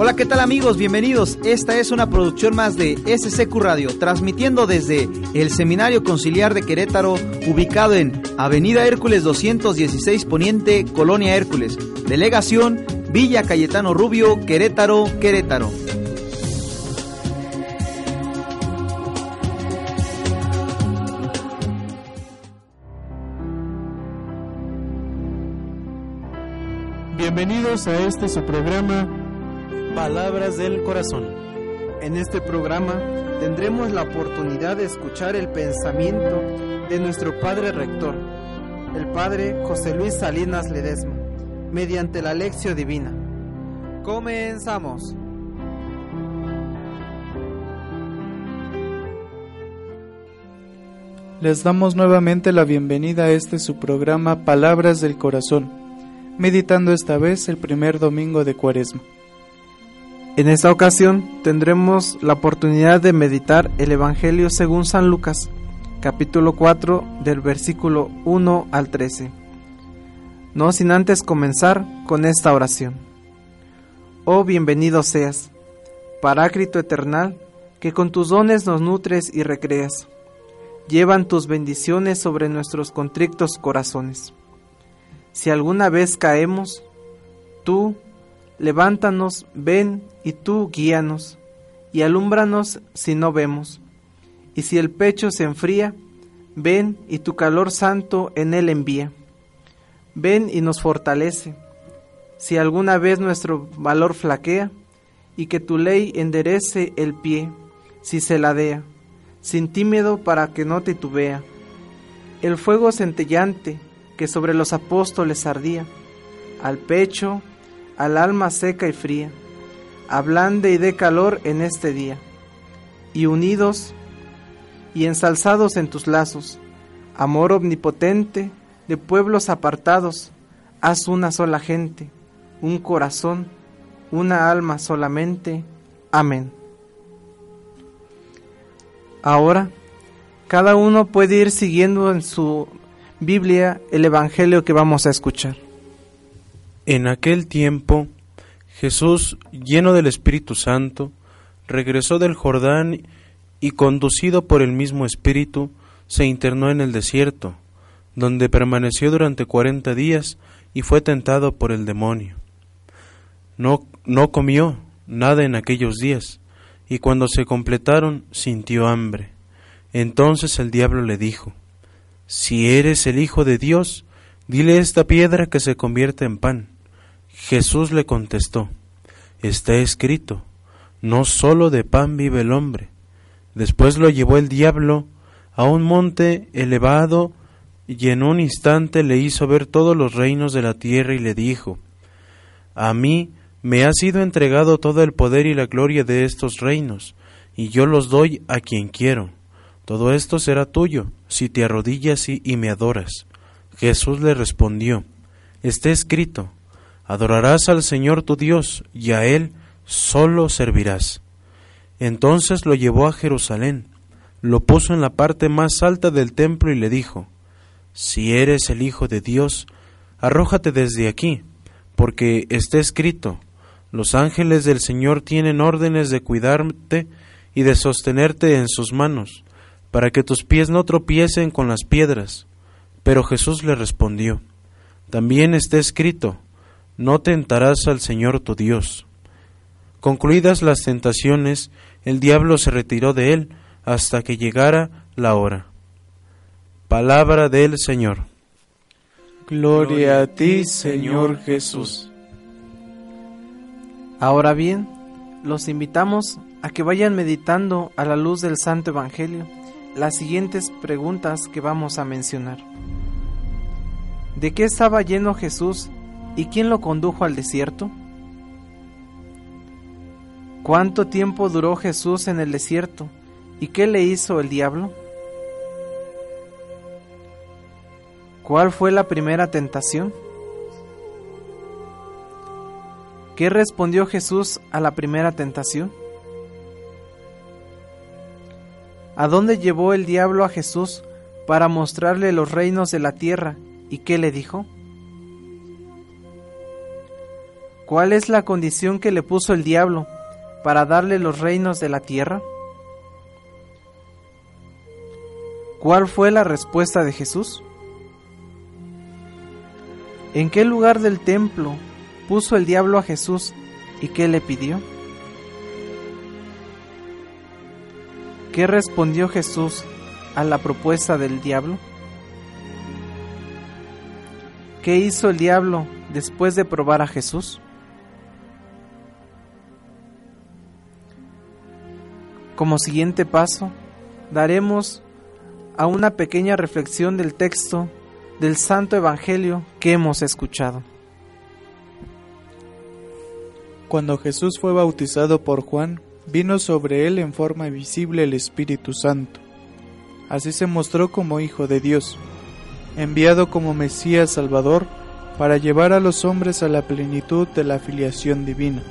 Hola, ¿qué tal amigos? Bienvenidos. Esta es una producción más de SCQ Radio, transmitiendo desde el Seminario Conciliar de Querétaro, ubicado en Avenida Hércules 216 Poniente, Colonia Hércules. Delegación Villa Cayetano Rubio, Querétaro, Querétaro. Bienvenidos a este su programa Palabras del Corazón. En este programa tendremos la oportunidad de escuchar el pensamiento de nuestro Padre Rector, el Padre José Luis Salinas Ledesma, mediante la lección divina. Comenzamos. Les damos nuevamente la bienvenida a este su programa Palabras del Corazón, meditando esta vez el primer domingo de Cuaresma. En esta ocasión tendremos la oportunidad de meditar el Evangelio según San Lucas, capítulo 4 del versículo 1 al 13. No sin antes comenzar con esta oración. Oh bienvenido seas, Parácrito eternal, que con tus dones nos nutres y recreas. Llevan tus bendiciones sobre nuestros contrictos corazones. Si alguna vez caemos, tú, levántanos, ven y tú guíanos, y alúmbranos si no vemos. Y si el pecho se enfría, ven y tu calor santo en él envía. Ven y nos fortalece. Si alguna vez nuestro valor flaquea, y que tu ley enderece el pie, si se ladea, sin tímido para que no titubea. El fuego centellante que sobre los apóstoles ardía, al pecho, al alma seca y fría, ablande y dé calor en este día. Y unidos y ensalzados en tus lazos, amor omnipotente de pueblos apartados, haz una sola gente, un corazón, una alma solamente. Amén. Ahora, cada uno puede ir siguiendo en su Biblia el Evangelio que vamos a escuchar. En aquel tiempo, Jesús, lleno del Espíritu Santo, regresó del Jordán y conducido por el mismo Espíritu, se internó en el desierto, donde permaneció durante cuarenta días y fue tentado por el demonio. No, no comió nada en aquellos días, y cuando se completaron sintió hambre. Entonces el diablo le dijo, Si eres el Hijo de Dios, dile esta piedra que se convierta en pan. Jesús le contestó, Está escrito, no sólo de pan vive el hombre. Después lo llevó el diablo a un monte elevado y en un instante le hizo ver todos los reinos de la tierra y le dijo, A mí me ha sido entregado todo el poder y la gloria de estos reinos, y yo los doy a quien quiero. Todo esto será tuyo, si te arrodillas y, me adoras. Jesús le respondió, Está escrito, Adorarás al Señor tu Dios, y a Él solo servirás. Entonces lo llevó a Jerusalén, lo puso en la parte más alta del templo y le dijo, Si eres el Hijo de Dios, arrójate desde aquí, porque está escrito, los ángeles del Señor tienen órdenes de cuidarte y de sostenerte en sus manos, para que tus pies no tropiecen con las piedras. Pero Jesús le respondió, También está escrito, no tentarás al Señor tu Dios. Concluidas las tentaciones, el diablo se retiró de él hasta que llegara la hora. Palabra del Señor. Gloria a ti, Señor Jesús. Ahora bien, los invitamos a que vayan meditando a la luz del Santo Evangelio las siguientes preguntas que vamos a mencionar. ¿De qué estaba lleno Jesús y quién lo condujo al desierto? ¿Cuánto tiempo duró Jesús en el desierto y qué le hizo el diablo? ¿Cuál fue la primera tentación? ¿Qué respondió Jesús a la primera tentación? ¿A dónde llevó el diablo a Jesús para mostrarle los reinos de la tierra y qué le dijo? ¿Cuál es la condición que le puso el diablo para darle los reinos de la tierra? ¿Cuál fue la respuesta de Jesús? ¿En qué lugar del templo puso el diablo a Jesús y qué le pidió? ¿Qué respondió Jesús a la propuesta del diablo? ¿Qué hizo el diablo después de probar a Jesús? Como siguiente paso, daremos a una pequeña reflexión del texto del Santo Evangelio que hemos escuchado. Cuando Jesús fue bautizado por Juan, vino sobre él en forma visible el Espíritu Santo. Así se mostró como Hijo de Dios, enviado como Mesías Salvador para llevar a los hombres a la plenitud de la filiación divina.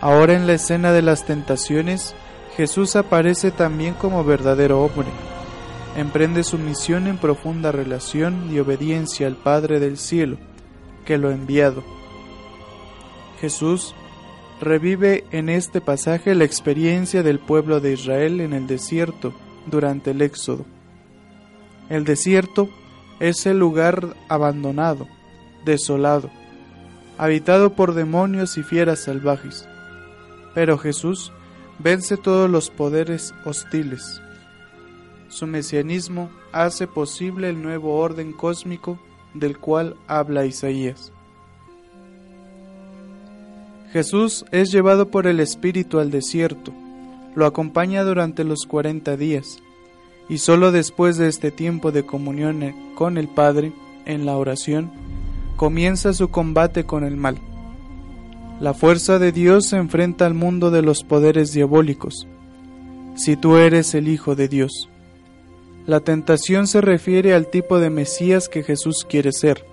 Ahora en la escena de las tentaciones, Jesús aparece también como verdadero hombre. Emprende su misión en profunda relación y obediencia al Padre del cielo, que lo ha enviado. Jesús revive en este pasaje la experiencia del pueblo de Israel en el desierto durante el Éxodo. El desierto es el lugar abandonado, desolado, habitado por demonios y fieras salvajes. Pero Jesús vence todos los poderes hostiles. Su mesianismo hace posible el nuevo orden cósmico del cual habla Isaías. Jesús es llevado por el Espíritu al desierto, lo acompaña durante los cuarenta días, y solo después de este tiempo de comunión con el Padre, en la oración, comienza su combate con el mal. La fuerza de Dios se enfrenta al mundo de los poderes diabólicos. Si tú eres el Hijo de Dios. La tentación se refiere al tipo de Mesías que Jesús quiere ser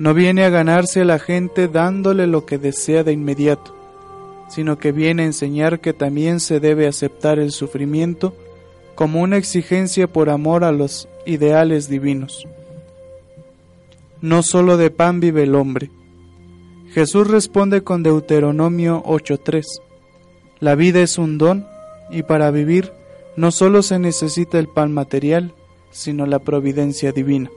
no viene a ganarse a la gente dándole lo que desea de inmediato, sino que viene a enseñar que también se debe aceptar el sufrimiento como una exigencia por amor a los ideales divinos. No solo de pan vive el hombre. Jesús responde con Deuteronomio 8.3. La vida es un don y para vivir no solo se necesita el pan material, sino la providencia divina.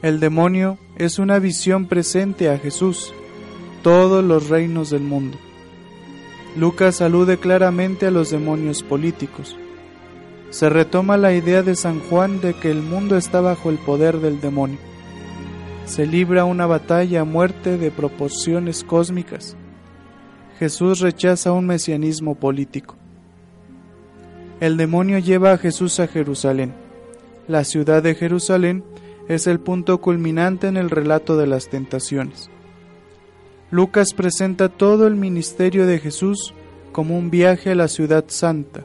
El demonio es una visión presente a Jesús, todos los reinos del mundo. Lucas alude claramente a los demonios políticos. Se retoma la idea de San Juan de que el mundo está bajo el poder del demonio. Se libra una batalla a muerte de proporciones cósmicas. Jesús rechaza un mesianismo político. El demonio lleva a Jesús a Jerusalén. La ciudad de Jerusalén es el punto culminante en el relato de las tentaciones. Lucas presenta todo el ministerio de Jesús como un viaje a la ciudad santa,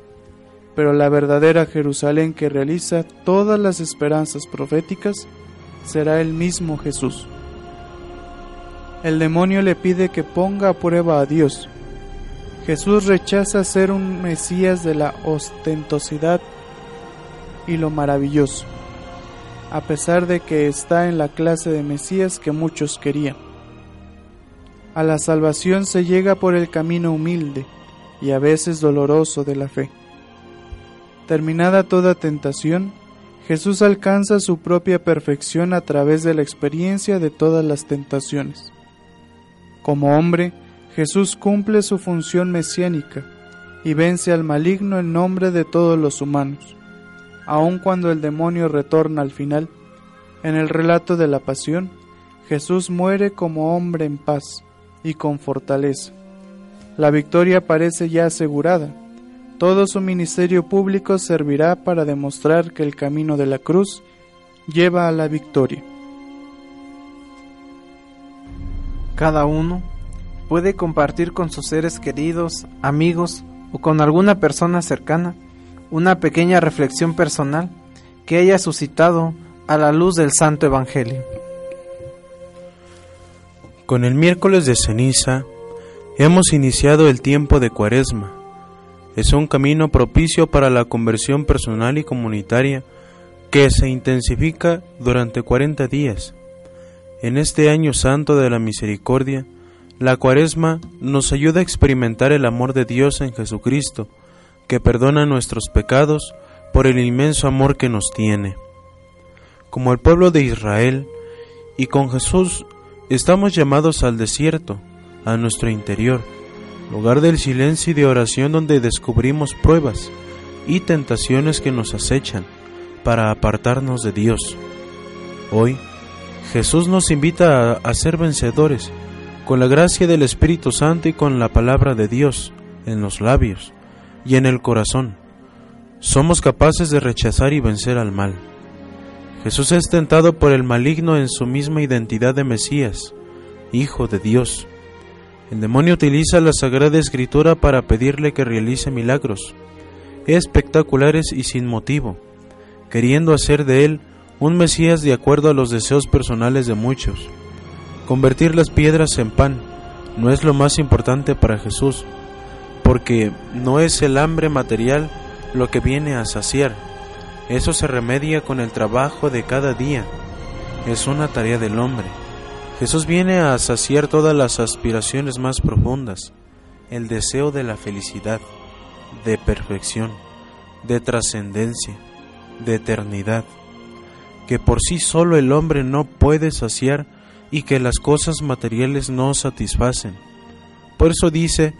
pero la verdadera Jerusalén que realiza todas las esperanzas proféticas será el mismo Jesús. El demonio le pide que ponga a prueba a Dios. Jesús rechaza ser un Mesías de la ostentosidad y lo maravilloso a pesar de que está en la clase de Mesías que muchos querían. A la salvación se llega por el camino humilde y a veces doloroso de la fe. Terminada toda tentación, Jesús alcanza su propia perfección a través de la experiencia de todas las tentaciones. Como hombre, Jesús cumple su función mesiánica y vence al maligno en nombre de todos los humanos aun cuando el demonio retorna al final. En el relato de la pasión, Jesús muere como hombre en paz y con fortaleza. La victoria parece ya asegurada. Todo su ministerio público servirá para demostrar que el camino de la cruz lleva a la victoria. Cada uno puede compartir con sus seres queridos, amigos o con alguna persona cercana una pequeña reflexión personal que haya suscitado a la luz del Santo Evangelio. Con el miércoles de ceniza hemos iniciado el tiempo de cuaresma. Es un camino propicio para la conversión personal y comunitaria que se intensifica durante 40 días. En este año santo de la misericordia, la cuaresma nos ayuda a experimentar el amor de Dios en Jesucristo, que perdona nuestros pecados por el inmenso amor que nos tiene. Como el pueblo de Israel, y con Jesús estamos llamados al desierto, a nuestro interior, lugar del silencio y de oración donde descubrimos pruebas y tentaciones que nos acechan para apartarnos de Dios. Hoy, Jesús nos invita a, ser vencedores con la gracia del Espíritu Santo y con la palabra de Dios en los labios y en el corazón. Somos capaces de rechazar y vencer al mal. Jesús es tentado por el maligno en su misma identidad de Mesías, Hijo de Dios. El demonio utiliza la Sagrada Escritura para pedirle que realice milagros espectaculares y sin motivo, queriendo hacer de él un Mesías de acuerdo a los deseos personales de muchos. Convertir las piedras en pan no es lo más importante para Jesús, porque no es el hambre material lo que viene a saciar. Eso se remedia con el trabajo de cada día. Es una tarea del hombre. Jesús viene a saciar todas las aspiraciones más profundas, el deseo de la felicidad, de perfección, de trascendencia, de eternidad, que por sí solo el hombre no puede saciar y que las cosas materiales no satisfacen. Por eso dice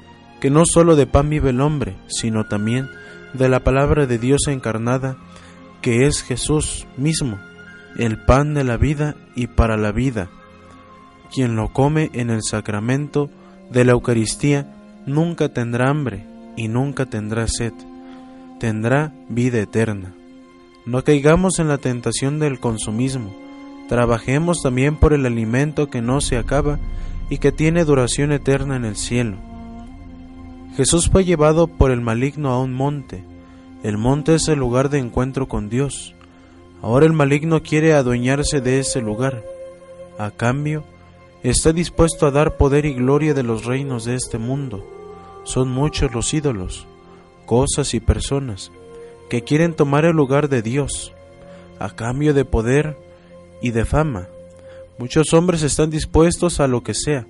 que no solo de pan vive el hombre, sino también de la palabra de Dios encarnada, que es Jesús mismo, el pan de la vida y para la vida. Quien lo come en el sacramento de la Eucaristía nunca tendrá hambre y nunca tendrá sed, tendrá vida eterna. No caigamos en la tentación del consumismo, Trabajemos también por el alimento que no se acaba y que tiene duración eterna en el cielo. Jesús fue llevado por el maligno a un monte. El monte es el lugar de encuentro con Dios. Ahora el maligno quiere adueñarse de ese lugar. A cambio, está dispuesto a dar poder y gloria de los reinos de este mundo. Son muchos los ídolos, cosas y personas que quieren tomar el lugar de Dios. A cambio de poder, y de fama. Muchos hombres están dispuestos a lo que sea,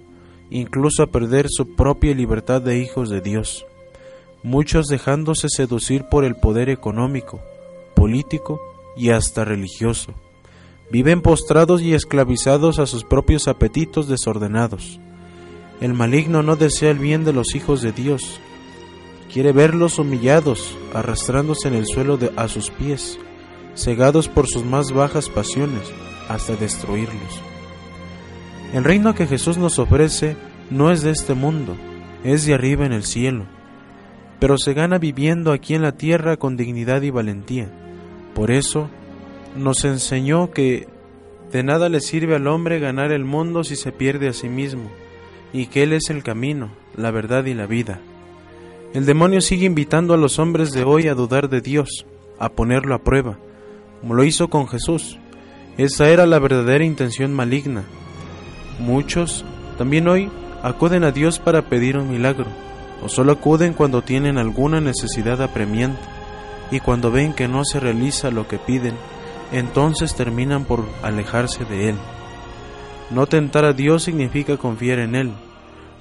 incluso a perder su propia libertad de hijos de Dios. Muchos dejándose seducir por el poder económico, político y hasta religioso. Viven postrados y esclavizados a sus propios apetitos desordenados. El maligno no desea el bien de los hijos de Dios. Quiere verlos humillados, arrastrándose en el suelo de, a sus pies, cegados por sus más bajas pasiones, hasta destruirlos. El reino que Jesús nos ofrece no es de este mundo, es de arriba en el cielo, pero se gana viviendo aquí en la tierra con dignidad y valentía. Por eso nos enseñó que de nada le sirve al hombre ganar el mundo si se pierde a sí mismo, y que Él es el camino, la verdad y la vida. El demonio sigue invitando a los hombres de hoy a dudar de Dios, a ponerlo a prueba, como lo hizo con Jesús. Esa era la verdadera intención maligna. Muchos también hoy acuden a Dios para pedir un milagro, o solo acuden cuando tienen alguna necesidad apremiante, y cuando ven que no se realiza lo que piden, entonces terminan por alejarse de Él. No tentar a Dios significa confiar en Él,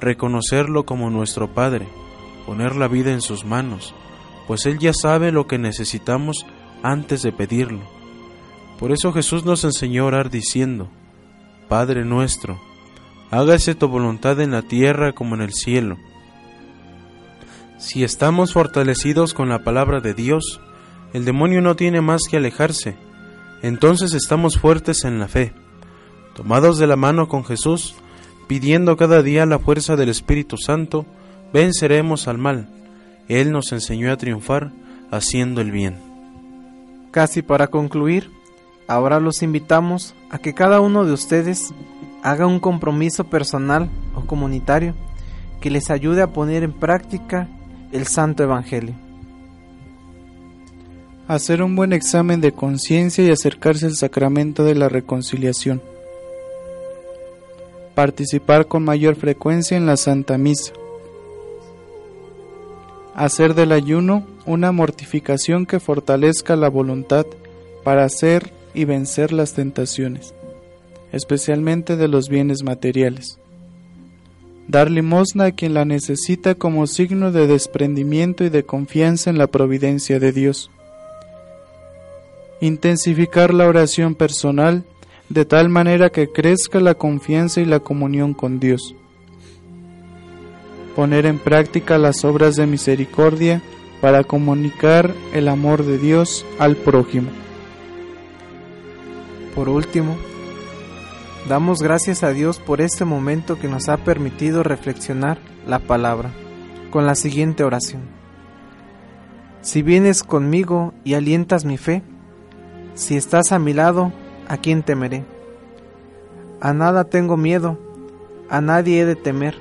reconocerlo como nuestro Padre, poner la vida en sus manos, pues Él ya sabe lo que necesitamos antes de pedirlo por eso Jesús nos enseñó a orar diciendo, Padre nuestro, hágase tu voluntad en la tierra como en el cielo. Si estamos fortalecidos con la palabra de Dios, el demonio no tiene más que alejarse. Entonces estamos fuertes en la fe, tomados de la mano con Jesús, pidiendo cada día la fuerza del Espíritu Santo, venceremos al mal Él nos enseñó a triunfar haciendo el bien. Casi para concluir, ahora los invitamos a que cada uno de ustedes haga un compromiso personal o comunitario que les ayude a poner en práctica el Santo Evangelio. Hacer un buen examen de conciencia y acercarse al sacramento de la reconciliación. Participar con mayor frecuencia en la Santa Misa. Hacer del ayuno una mortificación que fortalezca la voluntad para hacer y vencer las tentaciones, especialmente de los bienes materiales. Dar limosna a quien la necesita como signo de desprendimiento y de confianza en la providencia de Dios. Intensificar la oración personal de tal manera que crezca la confianza y la comunión con Dios. Poner en práctica las obras de misericordia para comunicar el amor de Dios al prójimo. Por último, damos gracias a Dios por este momento que nos ha permitido reflexionar la palabra con la siguiente oración. Si vienes conmigo y alientas mi fe, si estás a mi lado, ¿a quién temeré? A nada tengo miedo, a nadie he de temer.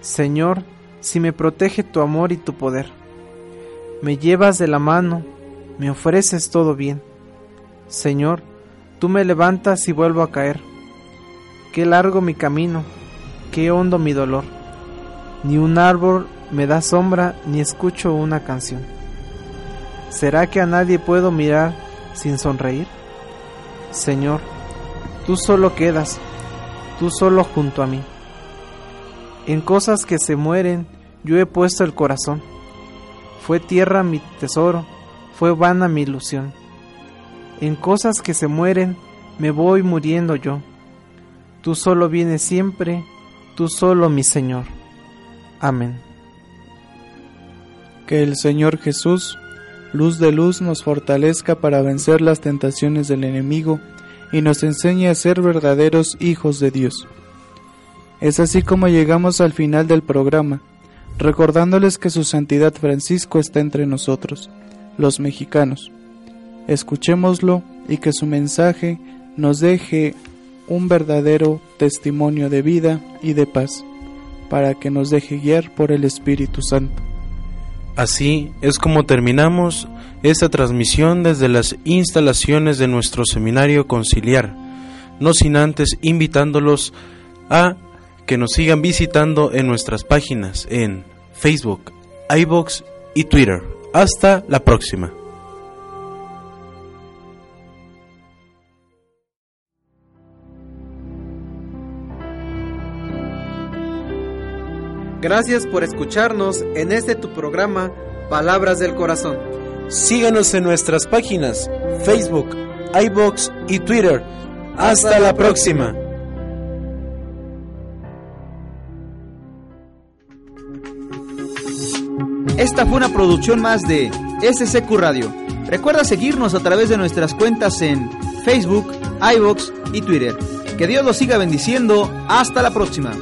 Señor, si me protege tu amor y tu poder, me llevas de la mano, me ofreces todo bien. Señor, tú me levantas y vuelvo a caer. Qué largo mi camino, qué hondo mi dolor. Ni un árbol me da sombra, ni escucho una canción. ¿Será que a nadie puedo mirar sin sonreír? Señor, tú solo quedas, tú solo junto a mí. En cosas que se mueren yo he puesto el corazón. Fue tierra mi tesoro, fue vana mi ilusión. En cosas que se mueren me voy muriendo yo. Tú solo vienes siempre, tú solo mi Señor. Amén. Que el Señor Jesús, luz de luz, nos fortalezca para vencer las tentaciones del enemigo y nos enseñe a ser verdaderos hijos de Dios. Es así como llegamos al final del programa, recordándoles que su Santidad Francisco está entre nosotros, los mexicanos. Escuchémoslo y que su mensaje nos deje un verdadero testimonio de vida y de paz, para que nos deje guiar por el Espíritu Santo. Así es como terminamos esta transmisión desde las instalaciones de nuestro seminario conciliar, no sin antes invitándolos a que nos sigan visitando en nuestras páginas en Facebook, iBox y Twitter. Hasta la próxima. Gracias por escucharnos en este tu programa Palabras del Corazón. Síganos en nuestras páginas Facebook, iBox y Twitter. Hasta, la próxima. Esta fue una producción más de SCQ Radio. Recuerda seguirnos a través de nuestras cuentas en Facebook, iBox y Twitter. Que Dios los siga bendiciendo. Hasta la próxima.